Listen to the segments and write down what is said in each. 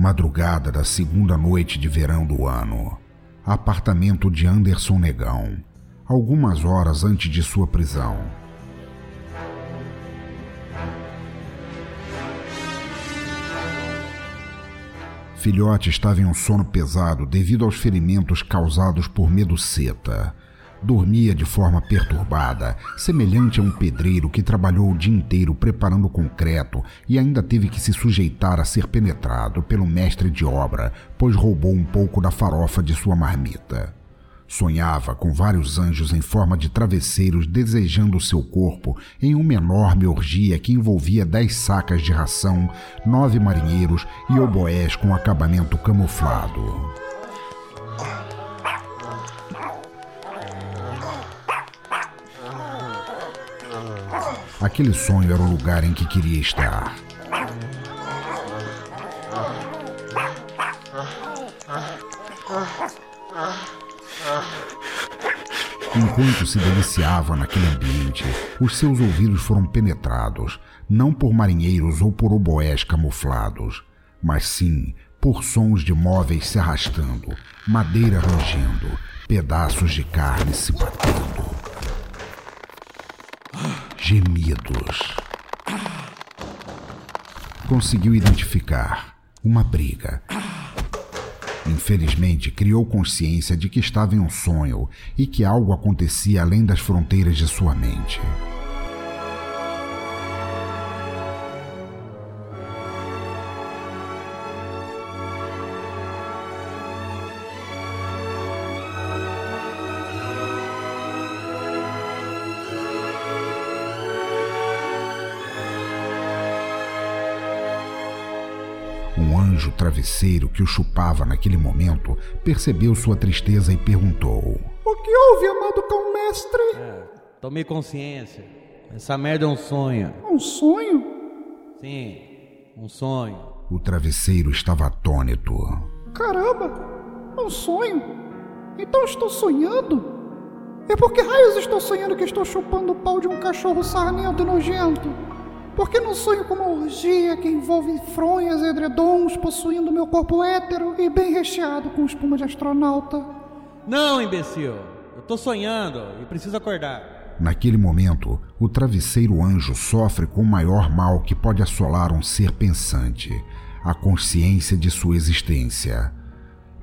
Madrugada da segunda noite de verão do ano. Apartamento de Anderson Negão. Algumas horas antes de sua prisão. Filhote estava em um sono pesado devido aos ferimentos causados por meduceta. Dormia de forma perturbada, semelhante a um pedreiro que trabalhou o dia inteiro preparando concreto e ainda teve que se sujeitar a ser penetrado pelo mestre de obra, pois roubou um pouco da farofa de sua marmita. Sonhava com vários anjos em forma de travesseiros desejando seu corpo em uma enorme orgia que envolvia dez sacas de ração, nove marinheiros e oboés com acabamento camuflado. Aquele sonho era o lugar em que queria estar. Enquanto se deliciava naquele ambiente, os seus ouvidos foram penetrados, não por marinheiros ou por oboés camuflados, mas sim por sons de móveis se arrastando, madeira rangendo, pedaços de carne se batendo. Gemidos. Conseguiu identificar uma briga Infelizmente, criou consciência de que estava em um sonho e que algo acontecia além das fronteiras de sua mente. Anjo travesseiro que o chupava naquele momento percebeu sua tristeza e perguntou: O que houve, amado cão mestre? É, tomei consciência. Essa merda é um sonho. Um sonho? Sim, um sonho. O travesseiro estava atônito. Caramba, um sonho? Então estou sonhando? E por que raios estou sonhando que estou chupando o pau de um cachorro sarnento e nojento? Porque não sonho com uma orgia que envolve fronhas e edredons possuindo meu corpo hétero e bem recheado com espuma de astronauta? Não, imbecil. Eu tô sonhando e preciso acordar. Naquele momento, o travesseiro anjo sofre com o maior mal que pode assolar um ser pensante: a consciência de sua existência.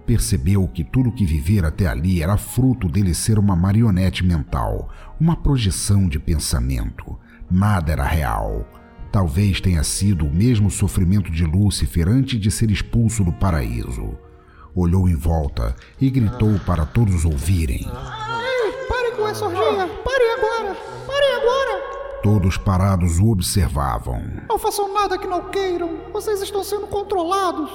Percebeu que tudo que vivera até ali era fruto dele ser uma marionete mental, uma projeção de pensamento. Nada era real. Talvez tenha sido o mesmo sofrimento de Lúcifer antes de ser expulso do paraíso. Olhou em volta e gritou para todos ouvirem: Ei, parem com essa orgia! Parem agora! Parem agora! Todos parados o observavam. Não façam nada que não queiram! Vocês estão sendo controlados!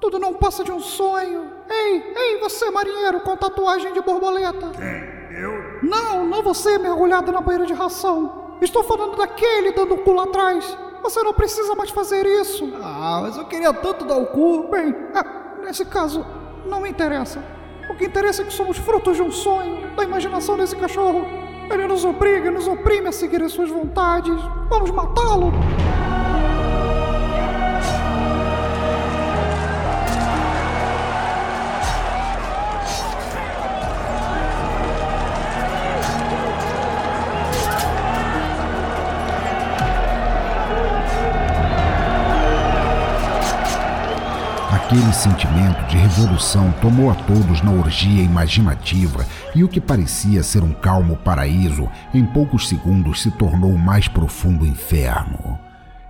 Tudo não passa de um sonho! Ei, ei, você marinheiro com tatuagem de borboleta! Quem? Eu? Não, não você mergulhado na banheira de ração! Estou falando daquele dando o cu lá atrás. Você não precisa mais fazer isso. Ah, mas eu queria tanto dar o cu. Bem, ah, nesse caso, não me interessa. O que interessa é que somos frutos de um sonho, da imaginação desse cachorro. Ele nos obriga, nos oprime a seguir as suas vontades. Vamos matá-lo. Aquele sentimento de revolução tomou a todos na orgia imaginativa e o que parecia ser um calmo paraíso, em poucos segundos se tornou o mais profundo inferno.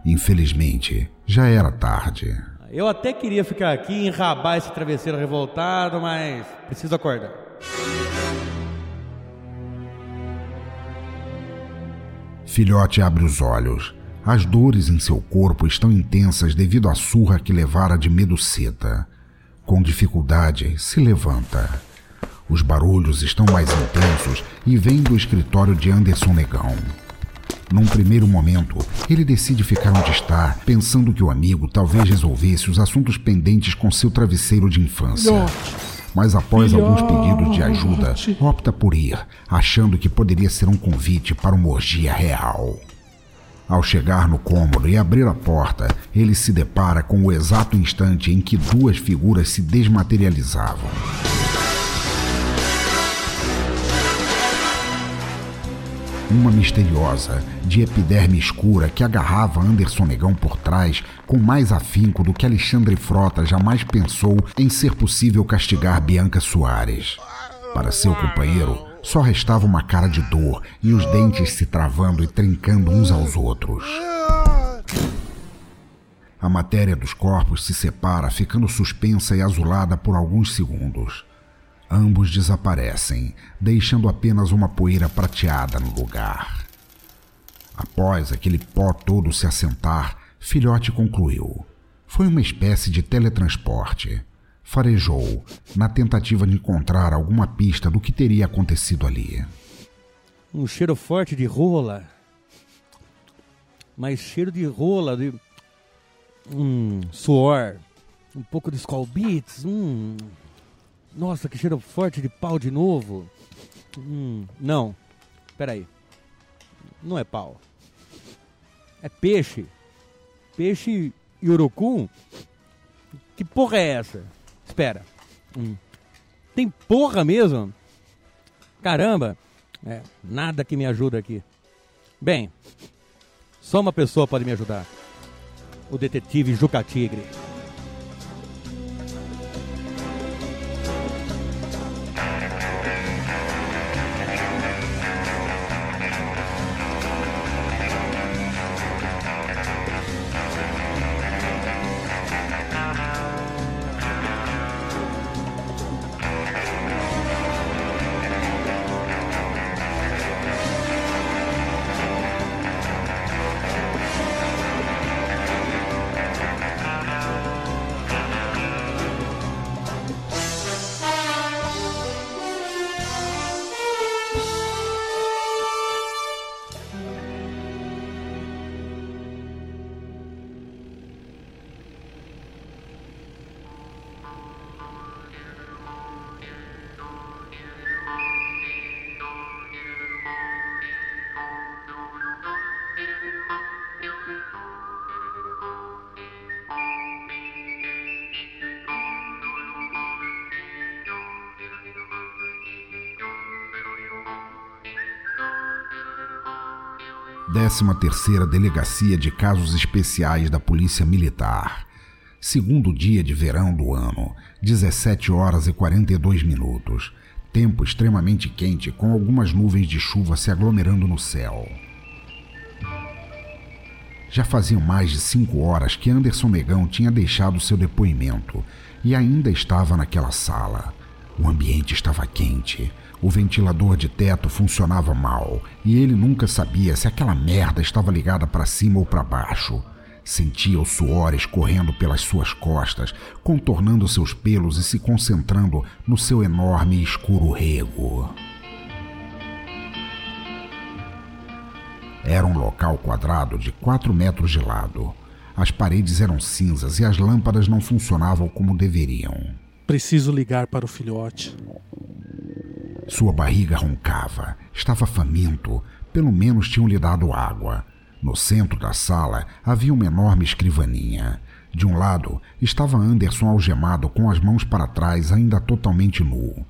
Infelizmente, já era tarde. Eu até queria ficar aqui e enrabar esse travesseiro revoltado, mas preciso acordar. Filhote abre os olhos. As dores em seu corpo estão intensas devido à surra que levara de meduceta. Com dificuldade, se levanta. Os barulhos estão mais intensos e vêm do escritório de Anderson Negão. Num primeiro momento, ele decide ficar onde está, pensando que o amigo talvez resolvesse os assuntos pendentes com seu travesseiro de infância. Mas após alguns pedidos de ajuda, opta por ir, achando que poderia ser um convite para uma orgia real. Ao chegar no cômodo e abrir a porta, ele se depara com o exato instante em que duas figuras se desmaterializavam. Uma misteriosa, de epiderme escura, que agarrava Anderson Negão por trás com mais afinco do que Alexandre Frota jamais pensou em ser possível castigar Bianca Soares. Para seu companheiro, só restava uma cara de dor e os dentes se travando e trincando uns aos outros. A matéria dos corpos se separa, ficando suspensa e azulada por alguns segundos. Ambos desaparecem, deixando apenas uma poeira prateada no lugar. Após aquele pó todo se assentar, Filhote concluiu. Foi uma espécie de teletransporte. Farejou, na tentativa de encontrar alguma pista do que teria acontecido ali. Um cheiro forte de rola. Mas cheiro de rola, de. Hum, suor. Um pouco de Skull Beats. Hum. Nossa, que cheiro forte de pau de novo. Hum, não. Peraí. Não é pau. É peixe. Peixe urucum? Que porra é essa? Espera. Hum. Tem porra mesmo? Caramba. É, nada que me ajuda aqui. Bem, só uma pessoa pode me ajudar. O detetive Juca Tigre. Décima terceira Delegacia de Casos Especiais da Polícia Militar. Segundo dia de verão do ano, 17 horas e 42 minutos. Tempo extremamente quente, com algumas nuvens de chuva se aglomerando no céu. Já faziam mais de cinco horas que Anderson Negão tinha deixado seu depoimento e ainda estava naquela sala. O ambiente estava quente. O ventilador de teto funcionava mal e ele nunca sabia se aquela merda estava ligada para cima ou para baixo. Sentia o suor escorrendo pelas suas costas, contornando seus pelos e se concentrando no seu enorme e escuro rego. Era um local quadrado de quatro metros de lado. As paredes eram cinzas e as lâmpadas não funcionavam como deveriam. Preciso ligar para o filhote. Sua barriga roncava, estava faminto, pelo menos tinham lhe dado água. No centro da sala havia uma enorme escrivaninha. De um lado estava Anderson algemado com as mãos para trás, ainda totalmente nu.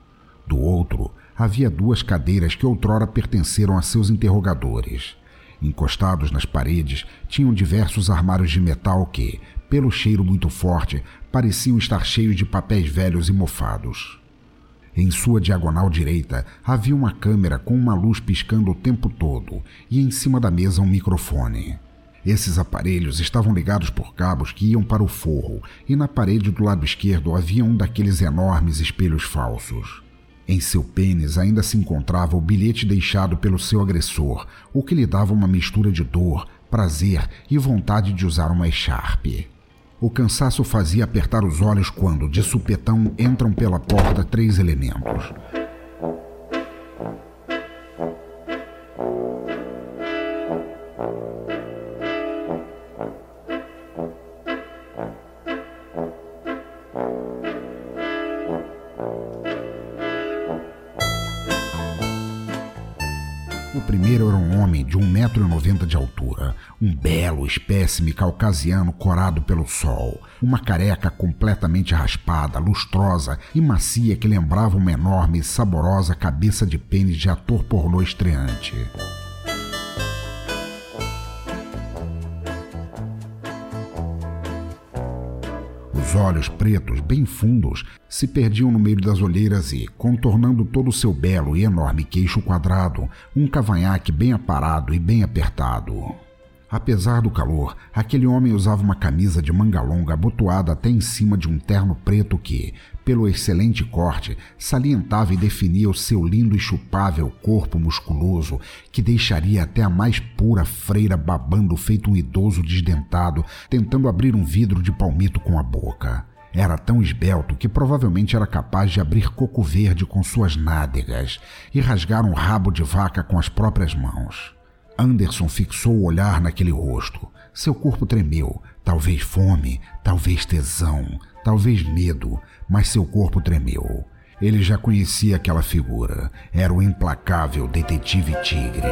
Do outro havia duas cadeiras que outrora pertenceram a seus interrogadores. Encostados nas paredes tinham diversos armários de metal que, pelo cheiro muito forte, pareciam estar cheios de papéis velhos e mofados. Em sua diagonal direita havia uma câmera com uma luz piscando o tempo todo e em cima da mesa um microfone. Esses aparelhos estavam ligados por cabos que iam para o forro, e na parede do lado esquerdo havia um daqueles enormes espelhos falsos. Em seu pênis ainda se encontrava o bilhete deixado pelo seu agressor, o que lhe dava uma mistura de dor, prazer e vontade de usar uma echarpe. O cansaço fazia apertar os olhos quando, de supetão, entram pela porta três elementos. Primeiro era um homem de 1,90m 90 de altura, um belo espécime caucasiano corado pelo sol, uma careca completamente raspada, lustrosa e macia que lembrava uma enorme e saborosa cabeça de pênis de ator pornô estreante. Os olhos pretos, bem fundos, se perdiam no meio das olheiras e, contornando todo o seu belo e enorme queixo quadrado, um cavanhaque bem aparado e bem apertado. Apesar do calor, aquele homem usava uma camisa de manga longa abotoada até em cima de um terno preto que, pelo excelente corte, salientava e definia o seu lindo e chupável corpo musculoso, que deixaria até a mais pura freira babando feito um idoso desdentado, tentando abrir um vidro de palmito com a boca. Era tão esbelto que provavelmente era capaz de abrir coco verde com suas nádegas e rasgar um rabo de vaca com as próprias mãos. Anderson fixou o olhar naquele rosto. Seu corpo tremeu, talvez fome, talvez tesão, talvez medo, mas seu corpo tremeu. Ele já conhecia aquela figura. Era o implacável detetive Tigre.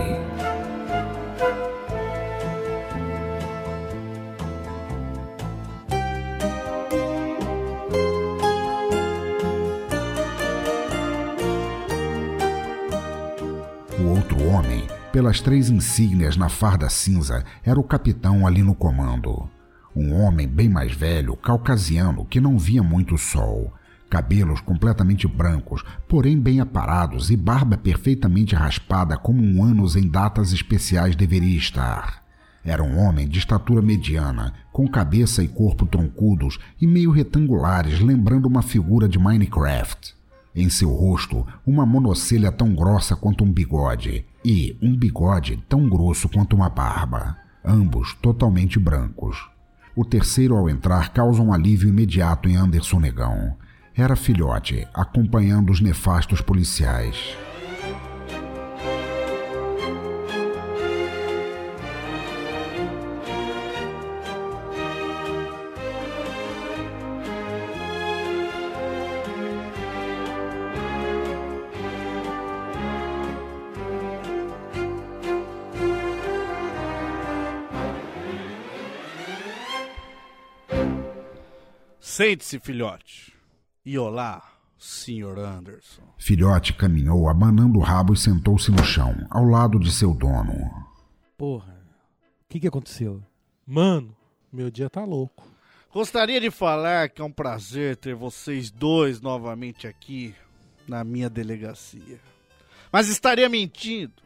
O outro homem pelas três insígnias na farda cinza, era o capitão ali no comando. Um homem bem mais velho, caucasiano, que não via muito sol. Cabelos completamente brancos, porém bem aparados, e barba perfeitamente raspada como um ânus em datas especiais deveria estar. Era um homem de estatura mediana, com cabeça e corpo troncudos e meio retangulares, lembrando uma figura de Minecraft. Em seu rosto, uma monocelha tão grossa quanto um bigode, e um bigode tão grosso quanto uma barba, ambos totalmente brancos. O terceiro, ao entrar, causa um alívio imediato em Anderson Negão. Era filhote, acompanhando os nefastos policiais. Sente-se, filhote. E olá, Sr. Anderson. Filhote caminhou abanando o rabo e sentou-se no chão, ao lado de seu dono. Porra, o que, que aconteceu? Mano, meu dia tá louco. Gostaria de falar que é um prazer ter vocês dois novamente aqui na minha delegacia. Mas estaria mentindo.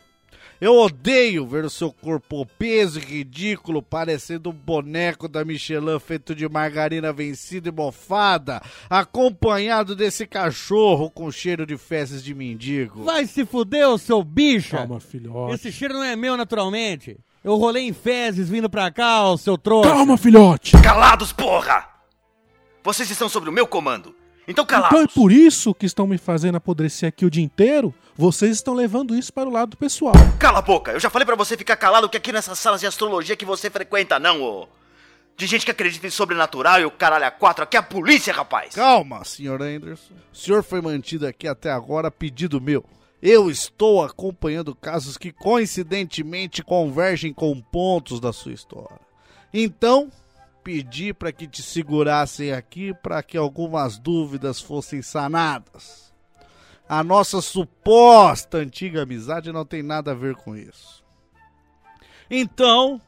Eu odeio ver o seu corpo obeso e ridículo, parecendo um boneco da Michelin feito de margarina vencida e mofada, acompanhado desse cachorro com cheiro de fezes de mendigo. Vai se fuder, ô seu bicho! Calma, filhote. Esse cheiro não é meu naturalmente. Eu rolei em fezes vindo pra cá, ô seu trouxa. Calma, filhote. Calados, porra! Vocês estão sob o meu comando. Então calados. Então é por isso que estão me fazendo apodrecer aqui o dia inteiro? Vocês estão levando isso para o lado pessoal. Cala a boca! Eu já falei pra você ficar calado que aqui nessas salas de astrologia que você frequenta, não, ô. De gente que acredita em sobrenatural e o caralho a quatro. Aqui é a polícia, rapaz! Calma, Sr. Anderson. O senhor foi mantido aqui até agora a pedido meu. Eu estou acompanhando casos que coincidentemente convergem com pontos da sua história. Então, pedi para que te segurassem aqui para que algumas dúvidas fossem sanadas. A nossa suposta antiga amizade não tem nada a ver com isso. Então,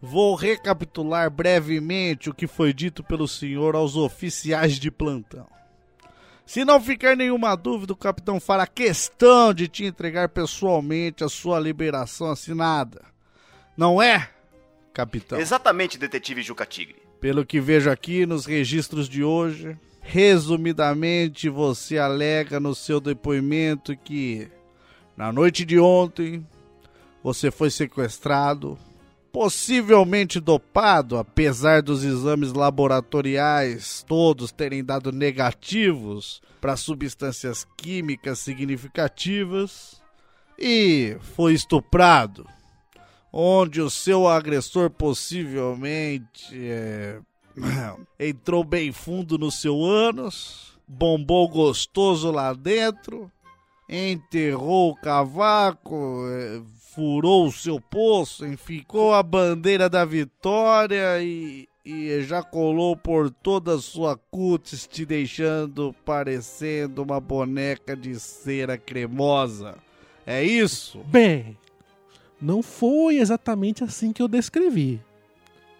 vou recapitular brevemente o que foi dito pelo senhor aos oficiais de plantão. Se não ficar nenhuma dúvida, o capitão fará questão de te entregar pessoalmente a sua liberação assinada. Não é, capitão? Exatamente, detetive Juca Tigre. Pelo que vejo aqui nos registros de hoje, resumidamente você alega no seu depoimento que na noite de ontem você foi sequestrado, possivelmente dopado, apesar dos exames laboratoriais todos terem dado negativos para substâncias químicas significativas, e foi estuprado onde o seu agressor possivelmente é, entrou bem fundo no seu ânus, bombou gostoso lá dentro enterrou o cavaco, eh, furou o seu poço, ficou a bandeira da vitória e, e ejaculou por toda sua cutis, te deixando parecendo uma boneca de cera cremosa. É isso? Bem, não foi exatamente assim que eu descrevi.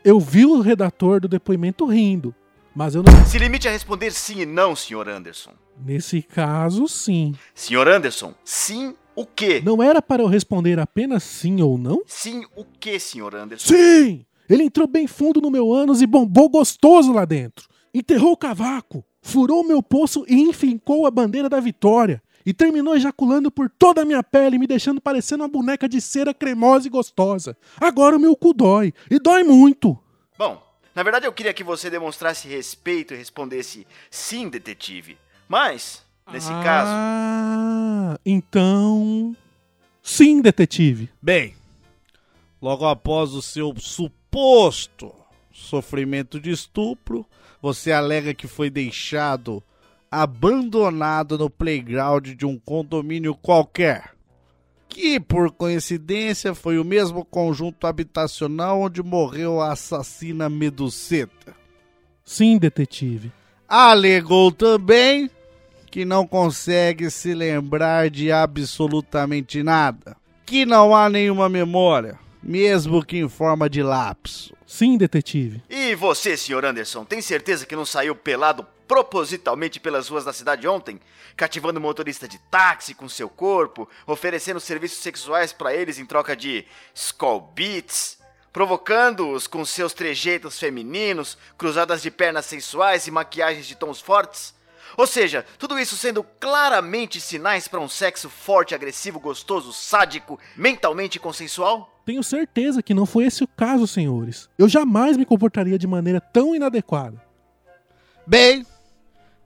Eu vi o redator do depoimento rindo, mas eu não. Se limite a responder sim e não, Sr. Anderson. Nesse caso, sim. Sr. Anderson, sim o quê? Não era para eu responder apenas sim ou não? Sim o quê, Sr. Anderson? Sim! Ele entrou bem fundo no meu ânus e bombou gostoso lá dentro. Enterrou o cavaco, furou o meu poço e enfincou a bandeira da vitória. E terminou ejaculando por toda a minha pele, me deixando parecendo uma boneca de cera cremosa e gostosa. Agora o meu cu dói. E dói muito. Bom, na verdade eu queria que você demonstrasse respeito e respondesse sim, detetive. Mas, nesse ah, caso. Então. Sim, detetive. Bem, logo após o seu suposto sofrimento de estupro, você alega que foi deixado abandonado no playground de um condomínio qualquer. Que, por coincidência, foi o mesmo conjunto habitacional onde morreu a assassina Meduceta. Sim, detetive. Alegou também que não consegue se lembrar de absolutamente nada. Que não há nenhuma memória, mesmo que em forma de lapso. Sim, detetive. E você, Sr. Anderson, tem certeza que não saiu pelado propositalmente pelas ruas da cidade ontem, cativando motorista de táxi com seu corpo, oferecendo serviços sexuais para eles em troca de skull beats, provocando-os com seus trejeitos femininos, cruzadas de pernas sensuais e maquiagens de tons fortes? Ou seja, tudo isso sendo claramente sinais para um sexo forte, agressivo, gostoso, sádico, mentalmente consensual? Tenho certeza que não foi esse o caso, senhores. Eu jamais me comportaria de maneira tão inadequada. Bem,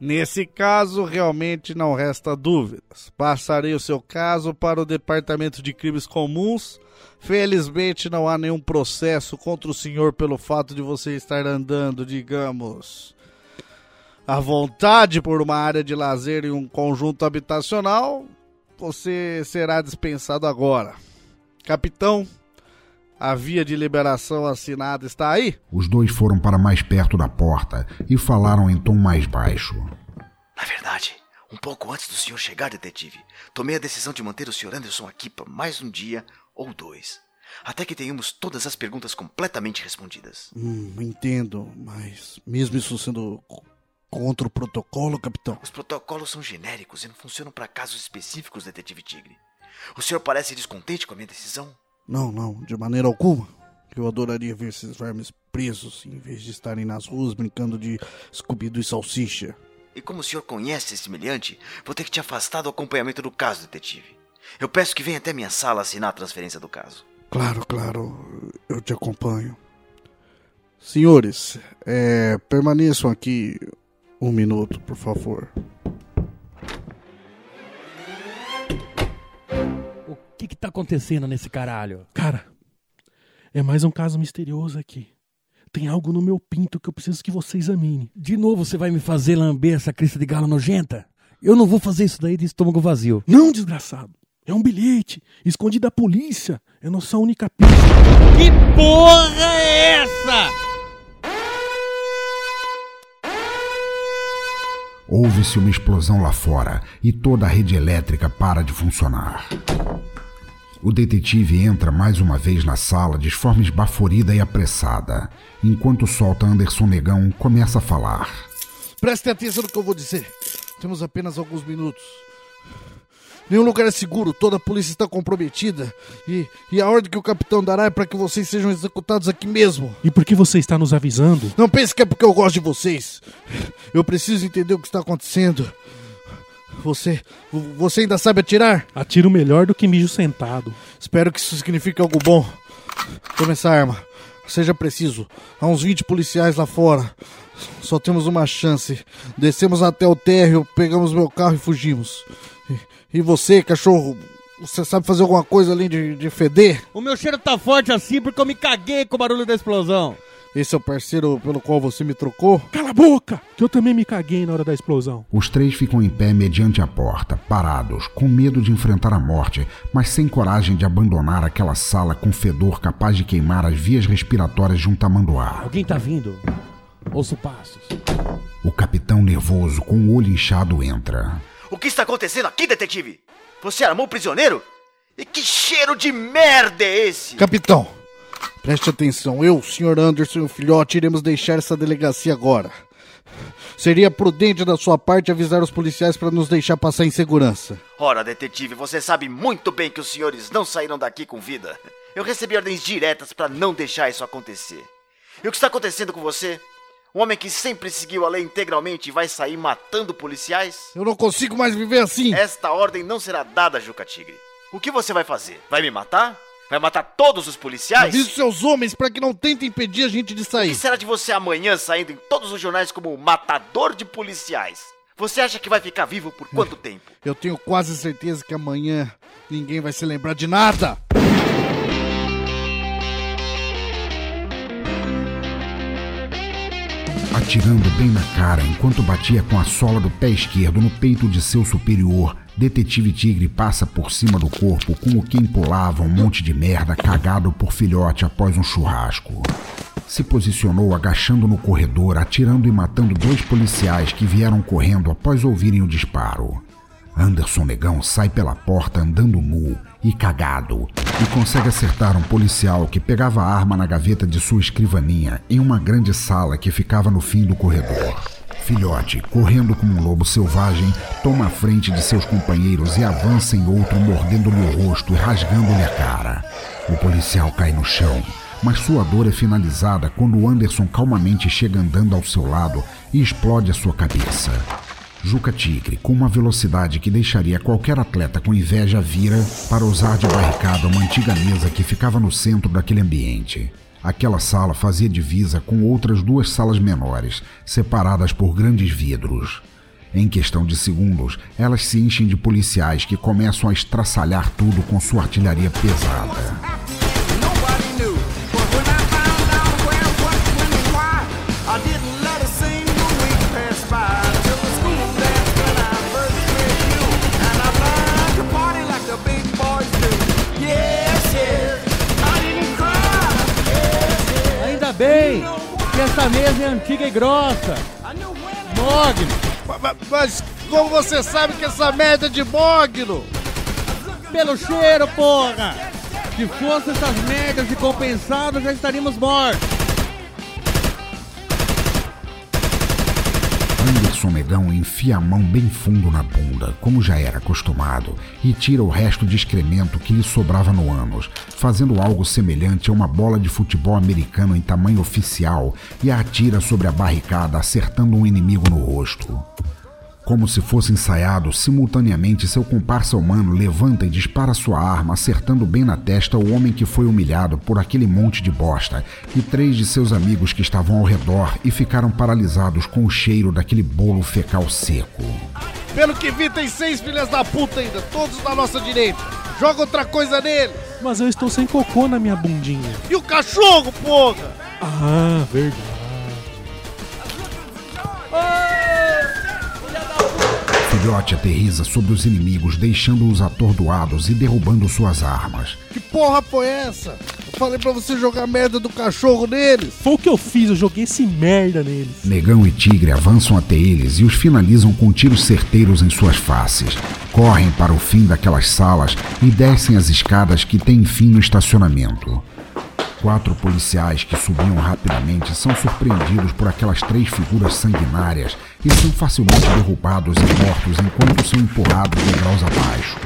nesse caso realmente não resta dúvidas. Passarei o seu caso para o Departamento de Crimes Comuns. Felizmente não há nenhum processo contra o senhor pelo fato de você estar andando, digamos, à vontade por uma área de lazer em um conjunto habitacional. Você será dispensado agora. Capitão, a via de liberação assinada está aí? Os dois foram para mais perto da porta e falaram em tom mais baixo. Na verdade, um pouco antes do senhor chegar, detetive, tomei a decisão de manter o Sr. Anderson aqui por mais um dia ou dois. Até que tenhamos todas as perguntas completamente respondidas. Hum, entendo, mas mesmo isso sendo contra o protocolo, capitão? Os protocolos são genéricos e não funcionam para casos específicos, detetive Tigre. O senhor parece descontente com a minha decisão? Não, não, de maneira alguma. Eu adoraria ver esses vermes presos em vez de estarem nas ruas brincando de Scooby-Doo e salsicha. E como o senhor conhece esse semelhante, vou ter que te afastar do acompanhamento do caso, detetive. Eu peço que venha até minha sala assinar a transferência do caso. Claro, claro, eu te acompanho. Senhores, é, permaneçam aqui um minuto, por favor. Tá acontecendo nesse caralho? Cara, é mais um caso misterioso aqui. Tem algo no meu pinto que eu preciso que você examine. De novo você vai me fazer lamber essa crista de galo nojenta? Eu não vou fazer isso daí de estômago vazio. Não, desgraçado. É um bilhete, escondido da polícia. É nossa única pista. Que porra é essa? Houve-se uma explosão lá fora e toda a rede elétrica para de funcionar. O detetive entra mais uma vez na sala de forma esbaforida e apressada, enquanto solta Anderson Negão começa a falar. Prestem atenção no que eu vou dizer. Temos apenas alguns minutos. Nenhum lugar é seguro, toda a polícia está comprometida. E, e a ordem que o capitão dará é para que vocês sejam executados aqui mesmo. E por que você está nos avisando? Não pense que é porque eu gosto de vocês. Eu preciso entender o que está acontecendo. Você. Você ainda sabe atirar? Atiro melhor do que mijo sentado. Espero que isso signifique algo bom. Tome essa arma. Seja preciso. Há uns 20 policiais lá fora. Só temos uma chance. Descemos até o térreo, pegamos meu carro e fugimos. E, e você, cachorro, você sabe fazer alguma coisa além de, de feder? O meu cheiro tá forte assim porque eu me caguei com o barulho da explosão. Esse é o parceiro pelo qual você me trocou? Cala a boca! Que eu também me caguei na hora da explosão. Os três ficam em pé mediante a porta, parados, com medo de enfrentar a morte, mas sem coragem de abandonar aquela sala com fedor capaz de queimar as vias respiratórias de um tamanduá. Alguém tá vindo. Ouço passos. O capitão nervoso, com o olho inchado, entra. O que está acontecendo aqui, detetive? Você armou o prisioneiro? E que cheiro de merda é esse? Capitão, preste atenção. Eu, Sr. Anderson e o filhote iremos deixar essa delegacia agora. Seria prudente da sua parte avisar os policiais para nos deixar passar em segurança. Ora, detetive, você sabe muito bem que os senhores não saíram daqui com vida. Eu recebi ordens diretas para não deixar isso acontecer. E o que está acontecendo com você? Um homem que sempre seguiu a lei integralmente vai sair matando policiais? Eu não consigo mais viver assim. Esta ordem não será dada, Juca Tigre. O que você vai fazer? Vai me matar? Vai matar todos os policiais? Avise seus homens para que não tentem impedir a gente de O que sair. será de você amanhã saindo em todos os jornais como o matador de policiais? Você acha que vai ficar vivo por quanto tempo? Eu tenho quase certeza que amanhã ninguém vai se lembrar de nada. Atirando bem na cara enquanto batia com a sola do pé esquerdo no peito de seu superior, Detetive Tigre passa por cima do corpo como quem pulava um monte de merda cagado por filhote após um churrasco. Se posicionou agachando no corredor, atirando e matando dois policiais que vieram correndo após ouvirem o disparo. Anderson Negão sai pela porta andando nu e cagado e consegue acertar um policial que pegava a arma na gaveta de sua escrivaninha em uma grande sala que ficava no fim do corredor. Filhote, correndo como um lobo selvagem, toma a frente de seus companheiros e avança em outro, mordendo-lhe o rosto e rasgando-lhe a cara. O policial cai no chão, mas sua dor é finalizada quando Anderson calmamente chega andando ao seu lado e explode a sua cabeça. Juca Tigre, com uma velocidade que deixaria qualquer atleta com inveja, vira para usar de barricada uma antiga mesa que ficava no centro daquele ambiente. Aquela sala fazia divisa com outras duas salas menores, separadas por grandes vidros. Em questão de segundos, elas se enchem de policiais que começam a estraçalhar tudo com sua artilharia pesada. Que essa mesa é antiga e grossa. Mogno, Ma- ma- Mas como você sabe que essa merda é de mogno? pelo cheiro, porra! Se fosse essas merdas de compensado, já estaríamos mortos. Negão enfia a mão bem fundo na bunda, como já era acostumado, e tira o resto de excremento que lhe sobrava no ânus, fazendo algo semelhante a uma bola de futebol americano em tamanho oficial e a atira sobre a barricada, acertando um inimigo no rosto. Como se fosse ensaiado, simultaneamente seu comparsa humano levanta e dispara sua arma, acertando bem na testa o homem que foi humilhado por aquele monte de bosta e três de seus amigos que estavam ao redor e ficaram paralisados com o cheiro daquele bolo fecal seco. Pelo que vi, tem seis filhas da puta ainda, todos da nossa direita. Joga outra coisa nele. Mas eu estou sem cocô na minha bundinha. E o cachorro, porra? Ah, verdade. Filhote aterriza sobre os inimigos, deixando-os atordoados e derrubando suas armas. Que porra foi essa? Eu falei pra você jogar merda do cachorro neles. Foi o que eu fiz, eu joguei esse merda neles. Negão e Tigre avançam até eles e os finalizam com tiros certeiros em suas faces. Correm para o fim daquelas salas e descem as escadas que têm fim no estacionamento. Quatro policiais que subiam rapidamente são surpreendidos por aquelas três figuras sanguinárias e são facilmente derrubados e mortos enquanto são empurrados degraus abaixo.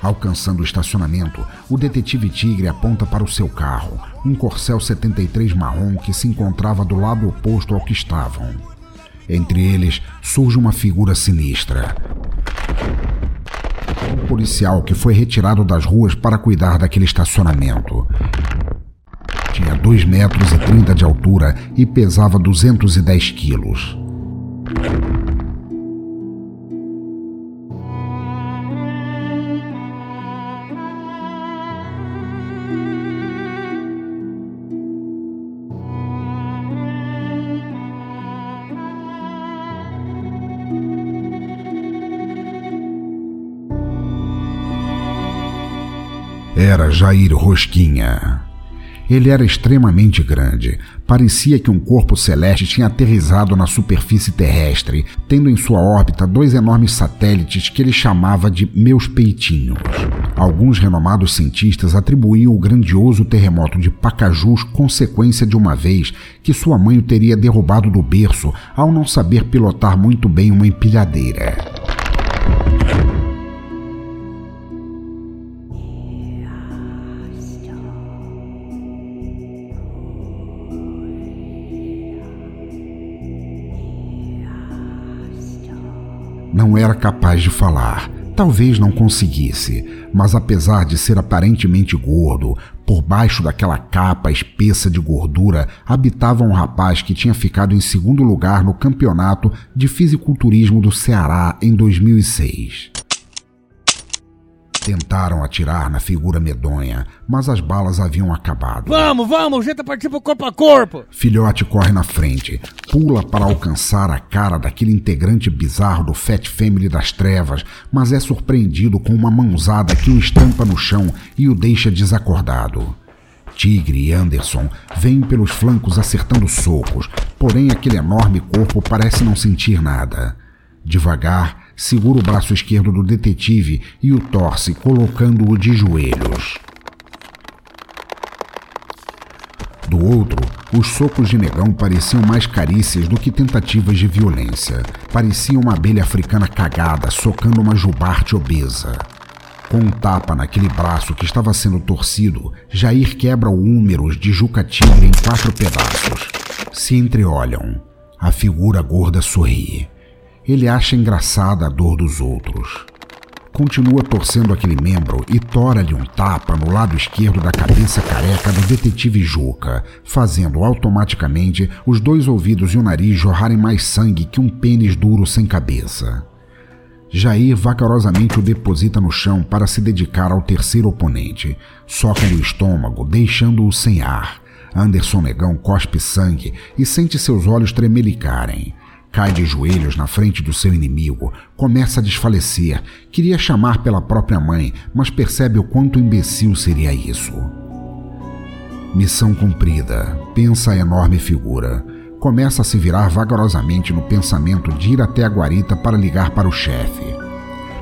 Alcançando o estacionamento, o detetive Tigre aponta para o seu carro, um Corcel 73 marrom que se encontrava do lado oposto ao que estavam. Entre eles surge uma figura sinistra. Um policial que foi retirado das ruas para cuidar daquele estacionamento tinha 2 metros e 30 de altura e pesava 210 quilos. era Jair Rosquinha. Ele era extremamente grande. Parecia que um corpo celeste tinha aterrizado na superfície terrestre, tendo em sua órbita dois enormes satélites que ele chamava de meus peitinhos. Alguns renomados cientistas atribuíam o grandioso terremoto de Pacajus consequência de uma vez que sua mãe o teria derrubado do berço ao não saber pilotar muito bem uma empilhadeira. Não era capaz de falar. Talvez não conseguisse, mas apesar de ser aparentemente gordo, por baixo daquela capa espessa de gordura habitava um rapaz que tinha ficado em segundo lugar no campeonato de fisiculturismo do Ceará em 2006. Tentaram atirar na figura medonha, mas as balas haviam acabado. Vamos, vamos, gente participa corpo a corpo. Filhote corre na frente, pula para alcançar a cara daquele integrante bizarro do Fat Family das Trevas, mas é surpreendido com uma mãozada que o estampa no chão e o deixa desacordado. Tigre e Anderson vêm pelos flancos acertando socos, porém aquele enorme corpo parece não sentir nada. Devagar, segura o braço esquerdo do detetive e o torce, colocando-o de joelhos. Do outro, os socos de negão pareciam mais carícias do que tentativas de violência. Parecia uma abelha africana cagada socando uma jubarte obesa. Com um tapa naquele braço que estava sendo torcido, Jair quebra o húmeros de Juca Tigre em quatro pedaços. Se entreolham. A figura gorda sorri. Ele acha engraçada a dor dos outros. Continua torcendo aquele membro e tora-lhe um tapa no lado esquerdo da cabeça careca do detetive Juca, fazendo automaticamente os dois ouvidos e o nariz jorrarem mais sangue que um pênis duro sem cabeça. Jair vagarosamente o deposita no chão para se dedicar ao terceiro oponente. Soca-lhe o estômago, deixando-o sem ar. Anderson Negão cospe sangue e sente seus olhos tremelicarem. Cai de joelhos na frente do seu inimigo, começa a desfalecer. Queria chamar pela própria mãe, mas percebe o quanto imbecil seria isso. Missão cumprida, pensa a enorme figura. Começa a se virar vagarosamente no pensamento de ir até a guarita para ligar para o chefe.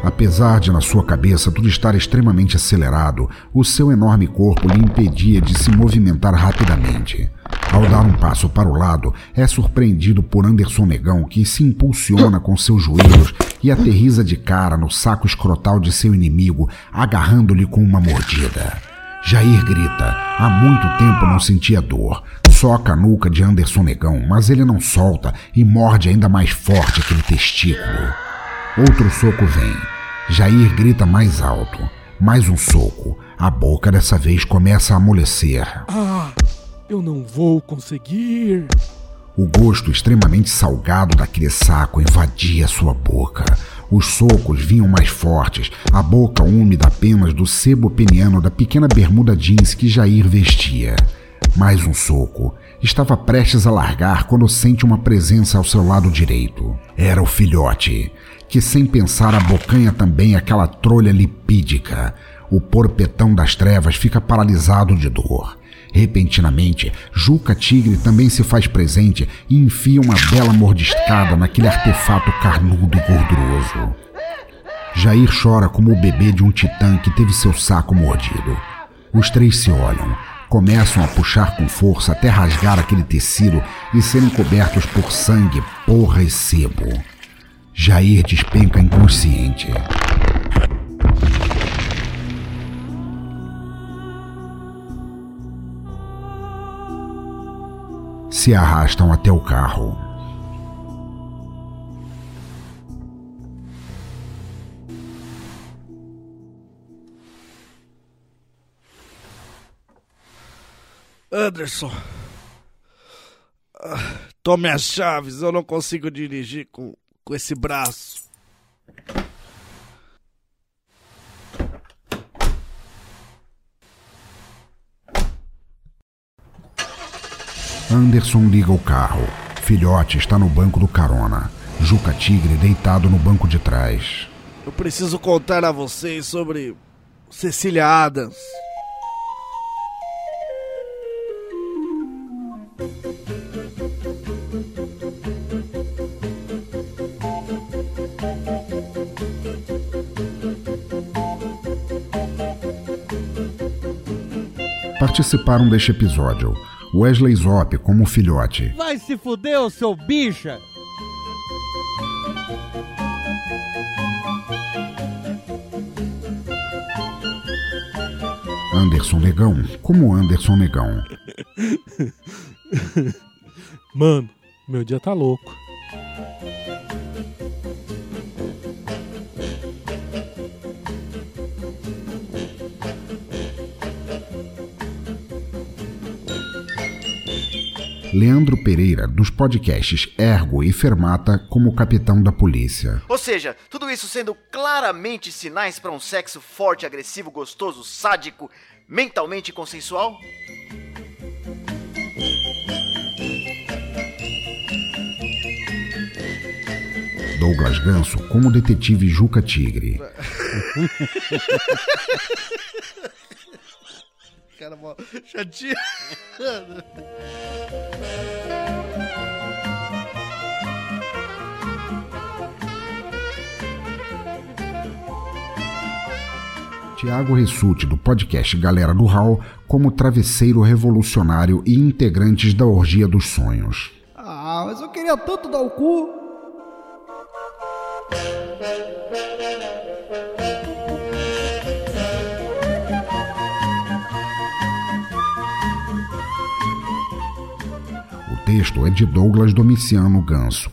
Apesar de na sua cabeça tudo estar extremamente acelerado, o seu enorme corpo lhe impedia de se movimentar rapidamente. Ao dar um passo para o lado, é surpreendido por Anderson Negão, que se impulsiona com seus joelhos e aterriza de cara no saco escrotal de seu inimigo, agarrando-lhe com uma mordida. Jair grita. Há muito tempo não sentia dor. Soca a nuca de Anderson Negão, mas ele não solta e morde ainda mais forte aquele testículo. Outro soco vem. Jair grita mais alto. Mais um soco. A boca dessa vez começa a amolecer. Eu não vou conseguir. O gosto extremamente salgado daquele saco invadia sua boca. Os socos vinham mais fortes, a boca úmida apenas do sebo peniano da pequena bermuda jeans que Jair vestia. Mais um soco. Estava prestes a largar quando sente uma presença ao seu lado direito. Era o filhote, que sem pensar abocanha também aquela trolha lipídica. O porpetão das trevas fica paralisado de dor. Repentinamente, Juca Tigre também se faz presente e enfia uma bela mordiscada naquele artefato carnudo e gorduroso. Jair chora como o bebê de um titã que teve seu saco mordido. Os três se olham, começam a puxar com força até rasgar aquele tecido e serem cobertos por sangue, porra e sebo. Jair despenca inconsciente. Se arrastam até o carro. Anderson. Ah, Tome as chaves, eu não consigo dirigir com, com esse braço. Anderson liga o carro. Filhote está no banco do carona. Juca Tigre deitado no banco de trás. Eu preciso contar a vocês sobre Cecília Adams. Participaram deste episódio Wesley Zop como filhote, Vai se fuder, ô seu bicha! Anderson Negão como Anderson Negão, Mano, meu dia tá louco. Leandro Pereira dos podcasts Ergo e Fermata como capitão da polícia. Ou seja, tudo isso sendo claramente sinais para um sexo forte, agressivo, gostoso, sádico, mentalmente consensual? Douglas Ganso como detetive Juca Tigre, Cara, mó chateado. Tiago Rissuti do podcast Galera do Hall como travesseiro revolucionário e integrantes da Orgia dos Sonhos. Ah, mas eu queria tanto dar o cu. Texto é de Douglas Domiciano Ganso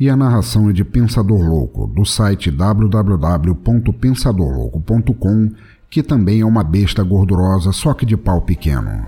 e a narração é de Pensador Louco, do site www.pensadorlouco.com, que também é uma besta gordurosa só que de pau pequeno.